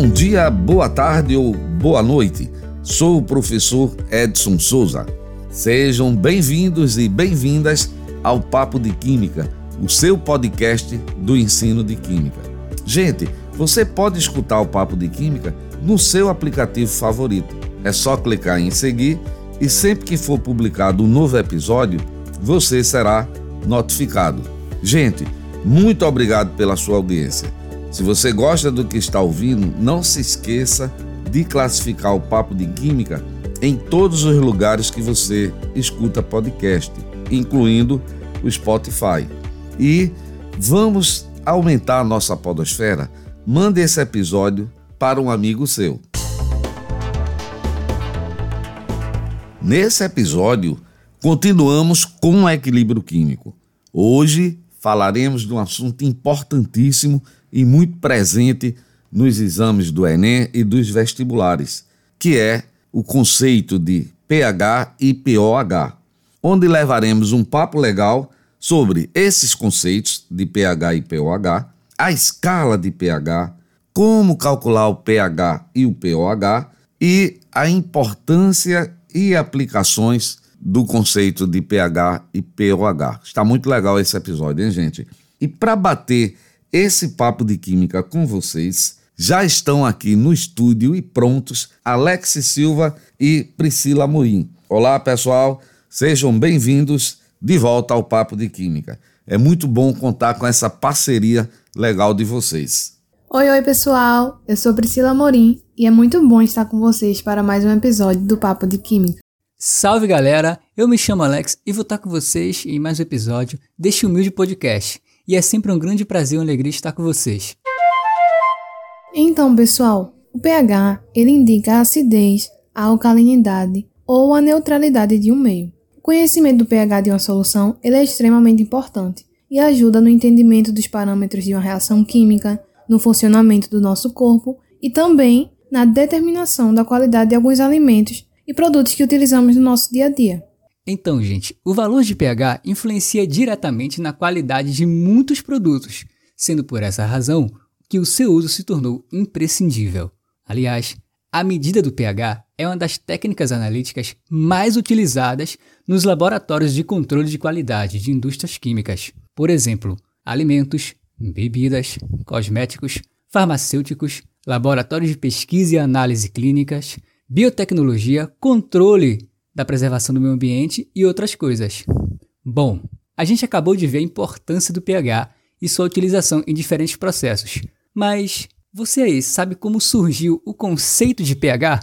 Bom dia, boa tarde ou boa noite. Sou o professor Edson Souza. Sejam bem-vindos e bem-vindas ao Papo de Química, o seu podcast do ensino de Química. Gente, você pode escutar o Papo de Química no seu aplicativo favorito. É só clicar em seguir e sempre que for publicado um novo episódio, você será notificado. Gente, muito obrigado pela sua audiência. Se você gosta do que está ouvindo, não se esqueça de classificar o Papo de Química em todos os lugares que você escuta podcast, incluindo o Spotify. E vamos aumentar a nossa podosfera. Mande esse episódio para um amigo seu. Nesse episódio, continuamos com o equilíbrio químico. Hoje falaremos de um assunto importantíssimo e muito presente nos exames do Enem e dos vestibulares, que é o conceito de pH e POH, onde levaremos um papo legal sobre esses conceitos de pH e POH, a escala de pH, como calcular o pH e o POH e a importância e aplicações do conceito de pH e POH. Está muito legal esse episódio, hein, gente? E para bater esse papo de química com vocês, já estão aqui no estúdio e prontos Alex Silva e Priscila Morim. Olá, pessoal, sejam bem-vindos de volta ao Papo de Química. É muito bom contar com essa parceria legal de vocês. Oi, oi, pessoal. Eu sou Priscila Morim e é muito bom estar com vocês para mais um episódio do Papo de Química. Salve galera, eu me chamo Alex e vou estar com vocês em mais um episódio deste humilde podcast. E é sempre um grande prazer e uma alegria estar com vocês. Então, pessoal, o pH ele indica a acidez, a alcalinidade ou a neutralidade de um meio. O conhecimento do pH de uma solução ele é extremamente importante e ajuda no entendimento dos parâmetros de uma reação química, no funcionamento do nosso corpo e também na determinação da qualidade de alguns alimentos e produtos que utilizamos no nosso dia a dia. Então, gente, o valor de pH influencia diretamente na qualidade de muitos produtos, sendo por essa razão que o seu uso se tornou imprescindível. Aliás, a medida do pH é uma das técnicas analíticas mais utilizadas nos laboratórios de controle de qualidade de indústrias químicas. Por exemplo, alimentos, bebidas, cosméticos, farmacêuticos, laboratórios de pesquisa e análise clínicas, biotecnologia, controle da preservação do meio ambiente e outras coisas. Bom, a gente acabou de ver a importância do pH e sua utilização em diferentes processos. Mas você aí sabe como surgiu o conceito de pH?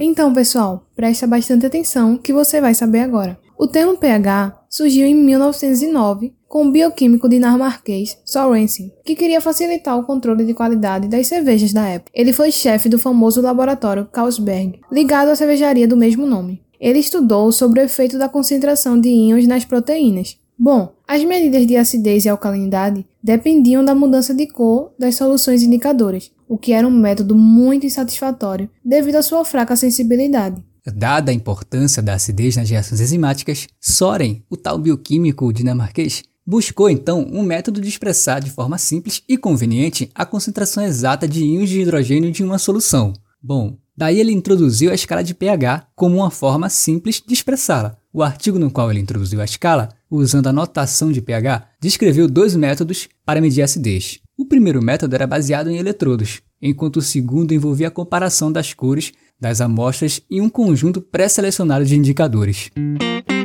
Então, pessoal, presta bastante atenção que você vai saber agora. O termo pH surgiu em 1909 com o bioquímico dinamarquês Sorensen, que queria facilitar o controle de qualidade das cervejas da época. Ele foi chefe do famoso laboratório Carlsberg, ligado à cervejaria do mesmo nome. Ele estudou sobre o efeito da concentração de íons nas proteínas. Bom, as medidas de acidez e alcalinidade dependiam da mudança de cor das soluções indicadoras, o que era um método muito insatisfatório devido à sua fraca sensibilidade. Dada a importância da acidez nas reações enzimáticas, Soren, o tal bioquímico dinamarquês, Buscou então um método de expressar de forma simples e conveniente a concentração exata de íons de hidrogênio de uma solução. Bom, daí ele introduziu a escala de pH como uma forma simples de expressá-la. O artigo no qual ele introduziu a escala, usando a notação de pH, descreveu dois métodos para medir acidez. O primeiro método era baseado em eletrodos, enquanto o segundo envolvia a comparação das cores das amostras em um conjunto pré-selecionado de indicadores.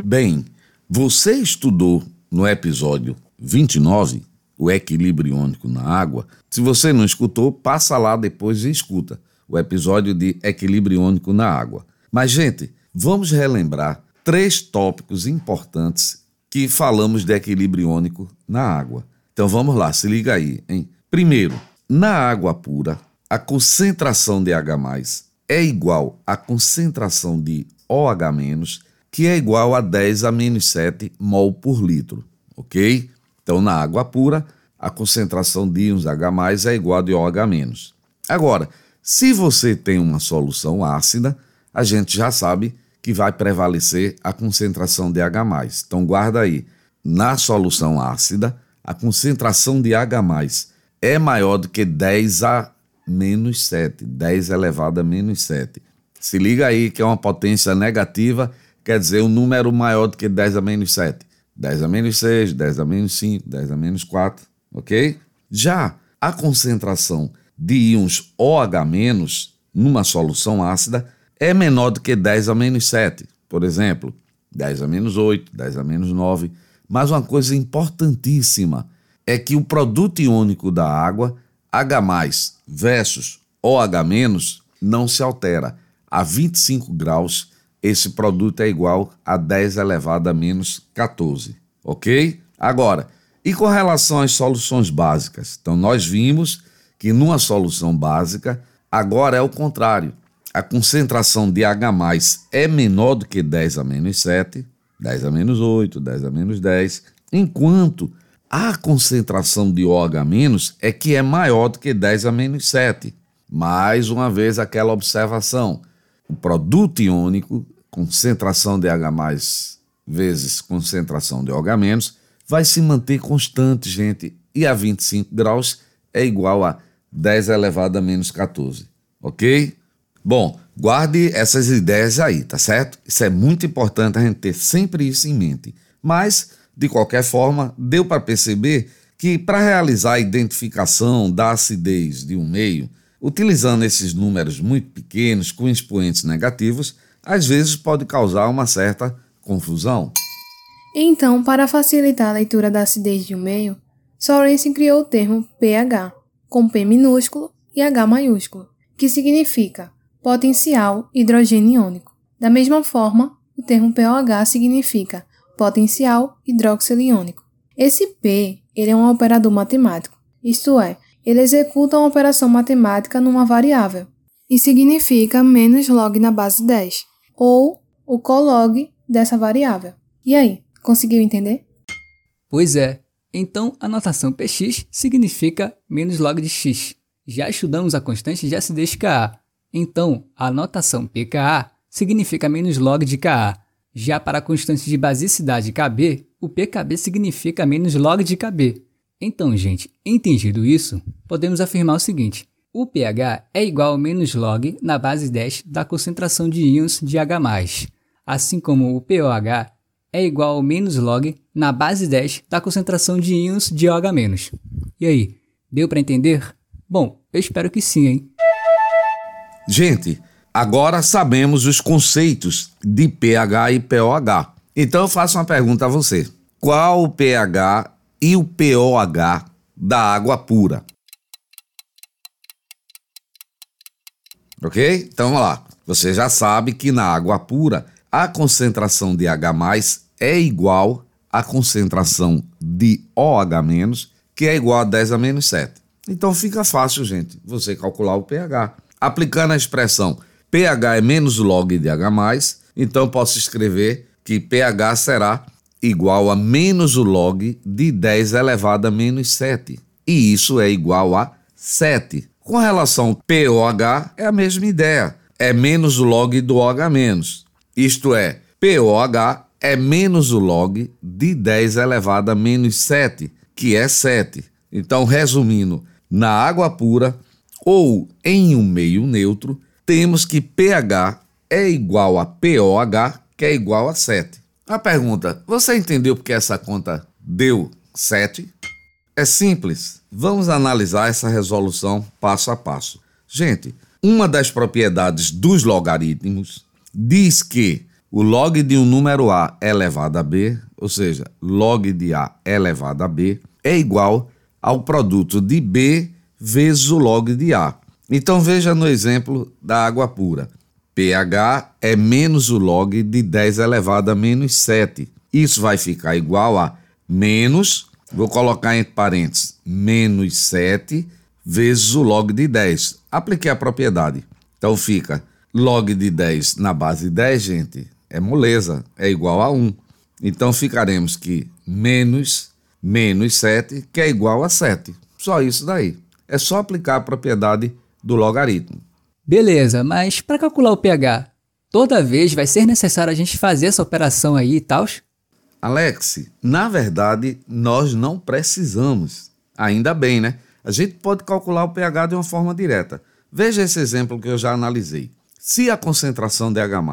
Bem, você estudou no episódio 29, o equilíbrio iônico na água. Se você não escutou, passa lá depois e escuta o episódio de equilíbrio iônico na água. Mas, gente, vamos relembrar três tópicos importantes que falamos de equilíbrio iônico na água. Então vamos lá, se liga aí, hein? Primeiro, na água pura, a concentração de H+ é igual à concentração de OH- que é igual a 10 a menos 7 mol por litro, ok? Então, na água pura, a concentração de íons H+, é igual a de OH-. Agora, se você tem uma solução ácida, a gente já sabe que vai prevalecer a concentração de H+. Então, guarda aí, na solução ácida, a concentração de H+, é maior do que 10 a menos 7. 10 elevado a menos 7. Se liga aí que é uma potência negativa, quer dizer um número maior do que 10 a menos 7. 10 a menos 6, 10 a menos 5, 10 a menos 4, ok? Já a concentração de íons OH- numa solução ácida é menor do que 10 a menos 7. Por exemplo, 10 a menos 8, 10 a menos 9. Mas uma coisa importantíssima é que o produto iônico da água, H+, versus OH- não se altera. A 25 graus, esse produto é igual a 10 elevado a menos 14, ok? Agora, e com relação às soluções básicas? Então, nós vimos que numa solução básica, agora é o contrário. A concentração de H+, é menor do que 10 a menos 7, 10 a menos 8, 10 a menos 10, enquanto a concentração de OH- é que é maior do que 10 a menos 7. Mais uma vez aquela observação. O produto iônico, concentração de H+, vezes concentração de OH-, vai se manter constante, gente, e a 25 graus é igual a 10 elevado a menos 14, ok? Bom, guarde essas ideias aí, tá certo? Isso é muito importante a gente ter sempre isso em mente. Mas de qualquer forma, deu para perceber que para realizar a identificação da acidez de um meio, utilizando esses números muito pequenos com expoentes negativos, às vezes pode causar uma certa confusão. Então, para facilitar a leitura da acidez de um meio, Sorensen criou o termo pH, com P minúsculo e H maiúsculo, que significa potencial hidrogênio iônico. Da mesma forma, o termo pOH significa potencial hidróxido iônico. Esse P ele é um operador matemático, isto é, ele executa uma operação matemática numa variável e significa menos log na base 10, ou o colog dessa variável. E aí, conseguiu entender? Pois é, então a notação px significa menos log de x. Já estudamos a constante de acidez Ka, então a notação pKa significa menos log de Ka. Já para a constante de basicidade KB, o pKb significa menos log de KB. Então, gente, entendido isso, podemos afirmar o seguinte: o pH é igual a menos log na base 10 da concentração de íons de H+, assim como o pOH é igual a menos log na base 10 da concentração de íons de OH-. E aí, deu para entender? Bom, eu espero que sim, hein? Gente, Agora sabemos os conceitos de pH e pOH. Então eu faço uma pergunta a você: qual o pH e o pOH da água pura? Ok? Então vamos lá. Você já sabe que na água pura a concentração de H é igual à concentração de OH-, que é igual a 10 a menos 7. Então fica fácil, gente, você calcular o pH. Aplicando a expressão pH é menos log de H+, então posso escrever que pH será igual a menos o log de 10 elevado a menos 7. E isso é igual a 7. Com relação ao pOH, é a mesma ideia. É menos o log do OH-. Isto é, pOH é menos o log de 10 elevado a menos 7, que é 7. Então, resumindo, na água pura ou em um meio neutro, temos que pH é igual a POH, que é igual a 7. A pergunta: você entendeu porque essa conta deu 7? É simples. Vamos analisar essa resolução passo a passo. Gente, uma das propriedades dos logaritmos diz que o log de um número A elevado a B, ou seja, log de A elevado a B, é igual ao produto de B vezes o log de A. Então veja no exemplo da água pura. pH é menos o log de 10 elevado a menos 7. Isso vai ficar igual a menos, vou colocar entre parênteses, menos 7 vezes o log de 10. Apliquei a propriedade. Então fica log de 10 na base 10, gente, é moleza, é igual a 1. Então ficaremos que menos menos 7, que é igual a 7. Só isso daí. É só aplicar a propriedade do logaritmo. Beleza, mas para calcular o pH, toda vez vai ser necessário a gente fazer essa operação aí e tal? Alex, na verdade, nós não precisamos. Ainda bem, né? a gente pode calcular o pH de uma forma direta. Veja esse exemplo que eu já analisei. Se a concentração de H+,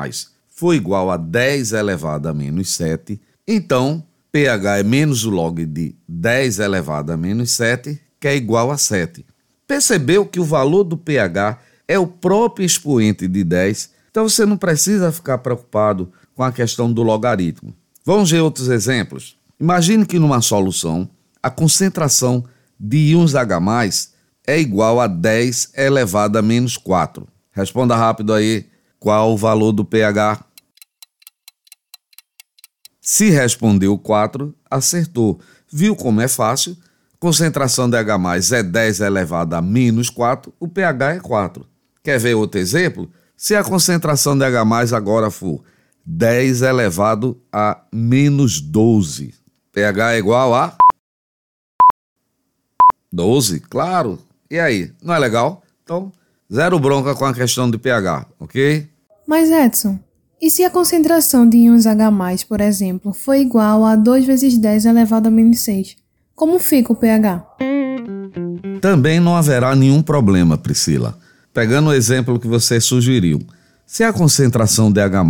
for igual a 10 elevado a menos 7, então pH é menos o log de 10 elevado a menos 7, que é igual a 7. Percebeu que o valor do pH é o próprio expoente de 10, então você não precisa ficar preocupado com a questão do logaritmo. Vamos ver outros exemplos. Imagine que numa solução a concentração de íons H+, é igual a 10 elevado a menos 4. Responda rápido aí qual o valor do pH. Se respondeu 4, acertou. Viu como é fácil? Concentração de H é 10 elevado a menos 4, o pH é 4. Quer ver outro exemplo? Se a concentração de H agora for 10 elevado a menos 12, pH é igual a 12, claro. E aí, não é legal? Então, zero bronca com a questão de pH, ok? Mas Edson, e se a concentração de íons H+, por exemplo, for igual a 2 vezes 10 elevado a menos 6, como fica o pH? Também não haverá nenhum problema, Priscila. Pegando o exemplo que você sugeriu, se a concentração de H+,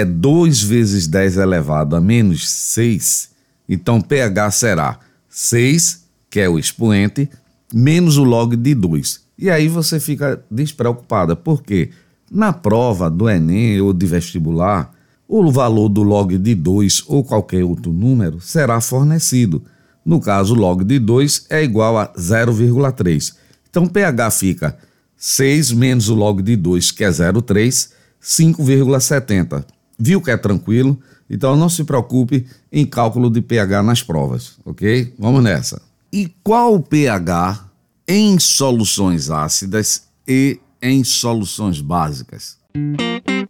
é 2 vezes 10 elevado a menos 6, então pH será 6 que é o expoente, menos o log de 2. E aí você fica despreocupada, porque na prova do Enem ou de vestibular, o valor do log de 2 ou qualquer outro número será fornecido. No caso, o log de 2 é igual a 0,3. Então, pH fica 6 menos o log de 2, que é 0,3, 5,70. Viu que é tranquilo? Então, não se preocupe em cálculo de pH nas provas, ok? Vamos nessa. E qual o pH em soluções ácidas e em soluções básicas?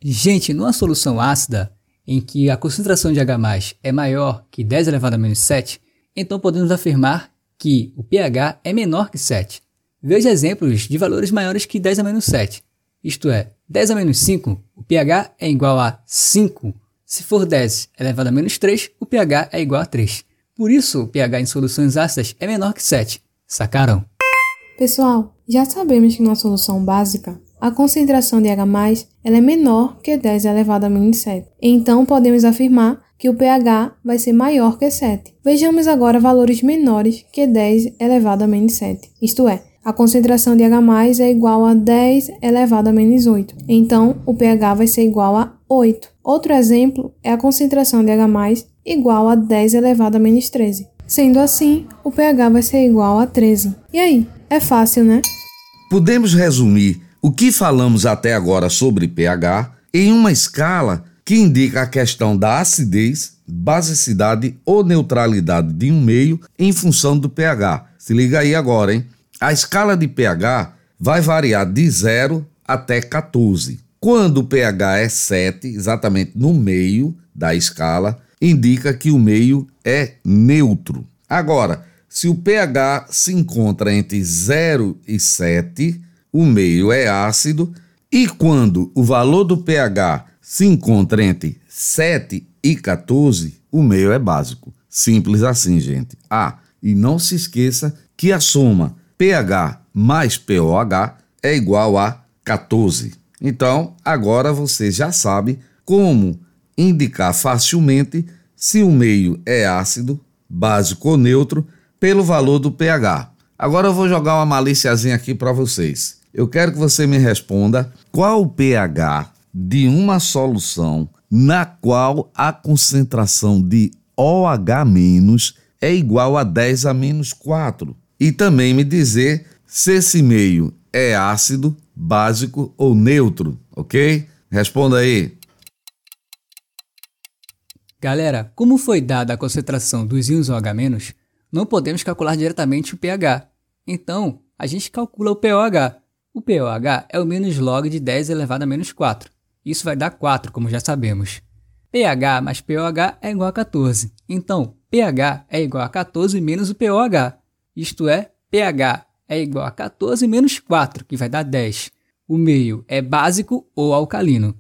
Gente, numa solução ácida, em que a concentração de H+, é maior que 10 elevado a menos 7, então podemos afirmar que o pH é menor que 7. Veja exemplos de valores maiores que 10 a menos 7. Isto é, 10 a menos 5, o pH é igual a 5. Se for 10 elevado a menos 3, o pH é igual a 3. Por isso, o pH em soluções ácidas é menor que 7. Sacaram? Pessoal, já sabemos que na solução básica, a concentração de H+, ela é menor que 10 elevado a menos 7. Então, podemos afirmar que o pH vai ser maior que 7. Vejamos agora valores menores que 10 elevado a menos 7. Isto é, a concentração de H+, é igual a 10 elevado a menos 8. Então, o pH vai ser igual a 8. Outro exemplo é a concentração de H+, igual a 10 elevado a menos 13. Sendo assim, o pH vai ser igual a 13. E aí? É fácil, né? Podemos resumir o que falamos até agora sobre pH em uma escala que indica a questão da acidez, basicidade ou neutralidade de um meio em função do pH. Se liga aí agora, hein? A escala de pH vai variar de 0 até 14. Quando o pH é 7, exatamente no meio da escala, indica que o meio é neutro. Agora, se o pH se encontra entre 0 e 7, o meio é ácido, e quando o valor do pH se encontra entre 7 e 14, o meio é básico. Simples assim, gente. Ah, e não se esqueça que a soma pH mais pOH é igual a 14. Então, agora você já sabe como indicar facilmente se o meio é ácido, básico ou neutro pelo valor do pH. Agora eu vou jogar uma maliciazinha aqui para vocês. Eu quero que você me responda qual o pH de uma solução na qual a concentração de OH- é igual a 10 a menos 4. E também me dizer se esse meio é ácido, básico ou neutro, ok? Responda aí. Galera, como foi dada a concentração dos íons OH-, não podemos calcular diretamente o pH. Então, a gente calcula o pOH. O pOH é o menos log de 10 elevado a menos 4. Isso vai dar 4, como já sabemos. pH mais pOH é igual a 14. Então, pH é igual a 14 menos o pOH. Isto é, pH é igual a 14 menos 4, que vai dar 10. O meio é básico ou alcalino.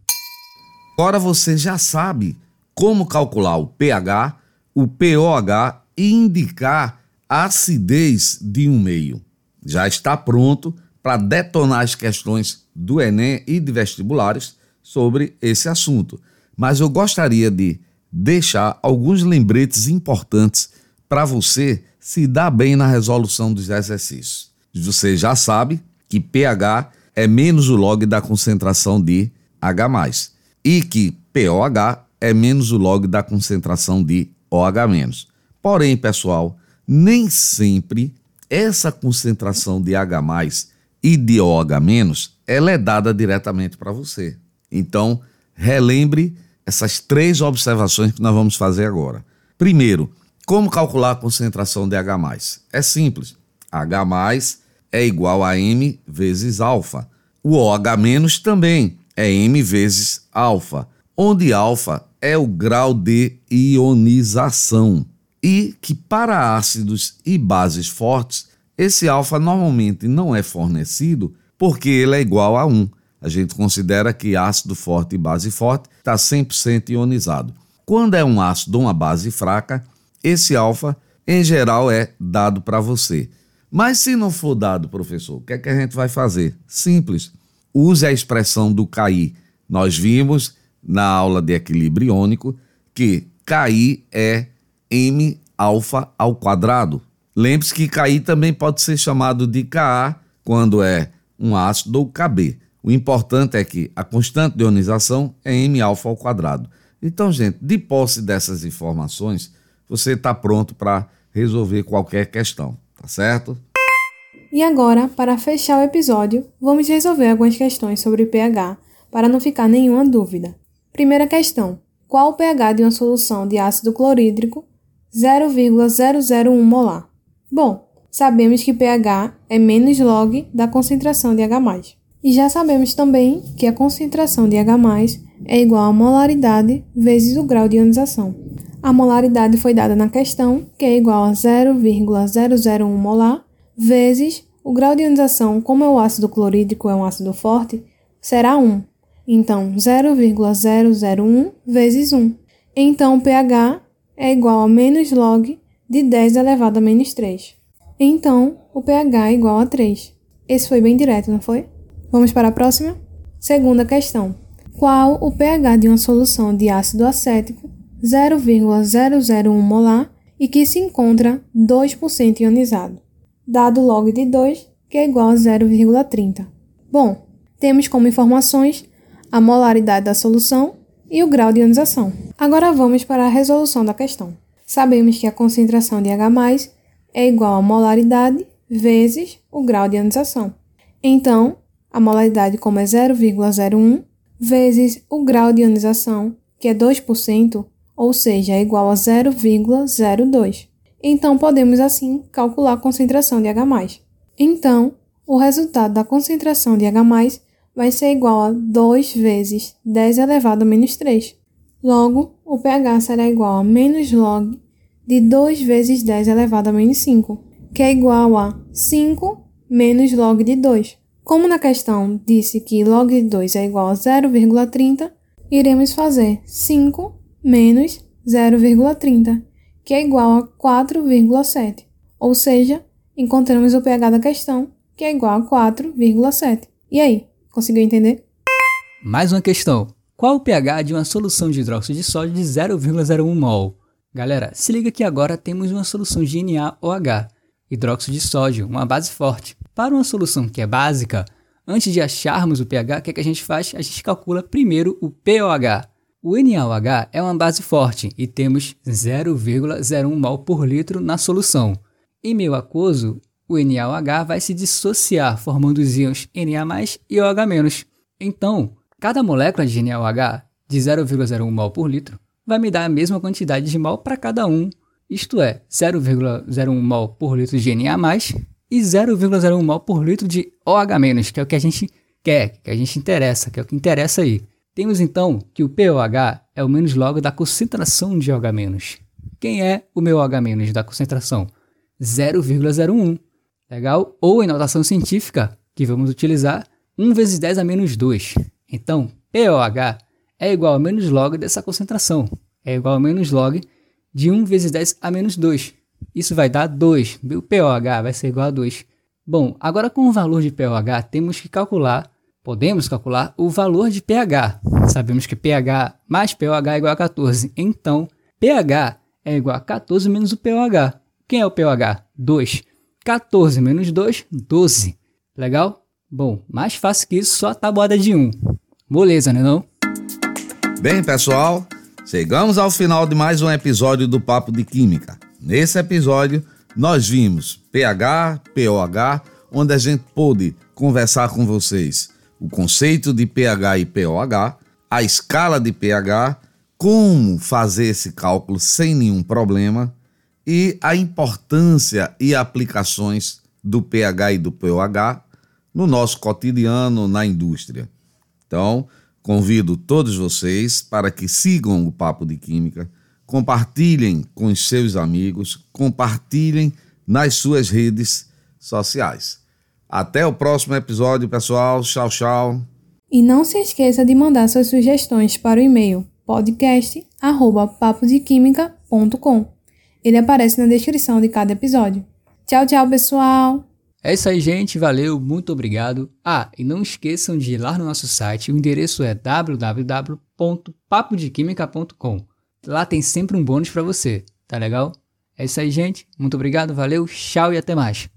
Agora você já sabe como calcular o pH, o pOH e indicar a acidez de um meio. já está pronto para detonar as questões do Enem e de vestibulares sobre esse assunto. Mas eu gostaria de deixar alguns lembretes importantes para você se dar bem na resolução dos exercícios. Você já sabe que pH é menos o log da concentração de H+, e que POH é menos o log da concentração de OH-. Porém, pessoal, nem sempre essa concentração de H+, e de OH- ela é dada diretamente para você. Então, relembre essas três observações que nós vamos fazer agora. Primeiro, como calcular a concentração de H+. É simples. H+, é igual a M vezes alfa. O OH- também é M vezes alfa, onde alfa é o grau de ionização. E que para ácidos e bases fortes, esse alfa normalmente não é fornecido porque ele é igual a 1. A gente considera que ácido forte e base forte está 100% ionizado. Quando é um ácido ou uma base fraca, esse alfa, em geral, é dado para você. Mas se não for dado, professor, o que é que a gente vai fazer? Simples. Use a expressão do KI. Nós vimos na aula de equilíbrio iônico que KI é M alfa ao quadrado. Lembre-se que KI também pode ser chamado de Ka quando é um ácido ou Kb. O importante é que a constante de ionização é M alfa ao quadrado. Então, gente, de posse dessas informações, você está pronto para resolver qualquer questão, tá certo? E agora, para fechar o episódio, vamos resolver algumas questões sobre pH, para não ficar nenhuma dúvida. Primeira questão: qual o pH de uma solução de ácido clorídrico 0,001 molar? Bom, sabemos que pH é menos log da concentração de H+. E já sabemos também que a concentração de H+, é igual a molaridade vezes o grau de ionização. A molaridade foi dada na questão, que é igual a 0,001 molar, vezes o grau de ionização, como é o ácido clorídrico é um ácido forte, será 1. Então, 0,001 vezes 1. Então, pH é igual a menos log de 10 elevado a menos 3. Então, o pH é igual a 3. Esse foi bem direto, não foi? Vamos para a próxima? Segunda questão. Qual o pH de uma solução de ácido acético 0,001 molar e que se encontra 2% ionizado? Dado log de 2, que é igual a 0,30. Bom, temos como informações a molaridade da solução e o grau de ionização. Agora vamos para a resolução da questão. Sabemos que a concentração de H+, é igual a molaridade vezes o grau de ionização. Então, a molaridade como é 0,01 vezes o grau de ionização, que é 2%, ou seja, é igual a 0,02. Então, podemos assim calcular a concentração de H+. Então, o resultado da concentração de H+, vai ser igual a 2 vezes 10 elevado a menos 3. Logo, o pH será igual a menos log de 2 vezes 10 elevado a menos 5, que é igual a 5 menos log de 2. Como na questão disse que log de 2 é igual a 0,30, iremos fazer 5 menos 0,30, que é igual a 4,7. Ou seja, encontramos o pH da questão, que é igual a 4,7. E aí, conseguiu entender? Mais uma questão. Qual o pH de uma solução de hidróxido de sódio de 0,01 mol? Galera, se liga que agora temos uma solução de NaOH, hidróxido de sódio, uma base forte. Para uma solução que é básica, antes de acharmos o pH, o que, é que a gente faz? A gente calcula primeiro o pOH. O NaOH é uma base forte e temos 0,01 mol por litro na solução. Em meio aquoso, o NaOH vai se dissociar, formando os íons Na e OH-. Então, cada molécula de NaOH de 0,01 mol por litro vai me dar a mesma quantidade de mol para cada um, isto é, 0,01 mol por litro de Na+, e 0,01 mol por litro de OH-, que é o que a gente quer, que a gente interessa, que é o que interessa aí. Temos então que o pOH é o menos log da concentração de OH-. Quem é o meu OH- da concentração? 0,01. Legal? Ou em notação científica, que vamos utilizar, 1 vezes 10 a menos 2. Então, pOH é igual a menos log dessa concentração. É igual a menos log de 1 vezes 10 a menos 2. Isso vai dar 2. O pOH vai ser igual a 2. Bom, agora com o valor de pOH temos que calcular, podemos calcular o valor de pH. Sabemos que pH mais pOH é igual a 14, então pH é igual a 14 menos o pOH. Quem é o pOH? 2. 14 menos 2, 12. Legal? Bom, mais fácil que isso, só a tabuada de 1. Moleza, né não? Bem, pessoal, chegamos ao final de mais um episódio do Papo de Química. Nesse episódio, nós vimos pH, pOH, onde a gente pôde conversar com vocês o conceito de pH e pOH, a escala de pH, como fazer esse cálculo sem nenhum problema e a importância e aplicações do pH e do pOH no nosso cotidiano, na indústria. Então, convido todos vocês para que sigam o Papo de Química, compartilhem com os seus amigos, compartilhem nas suas redes sociais. Até o próximo episódio, pessoal. Tchau, tchau. E não se esqueça de mandar suas sugestões para o e-mail podcast@papodequimica.com. Ele aparece na descrição de cada episódio. Tchau, tchau, pessoal. É isso aí, gente. Valeu, muito obrigado. Ah, e não esqueçam de ir lá no nosso site. O endereço é www.papodequimica.com. Lá tem sempre um bônus para você. Tá legal? É isso aí, gente. Muito obrigado, valeu, tchau e até mais.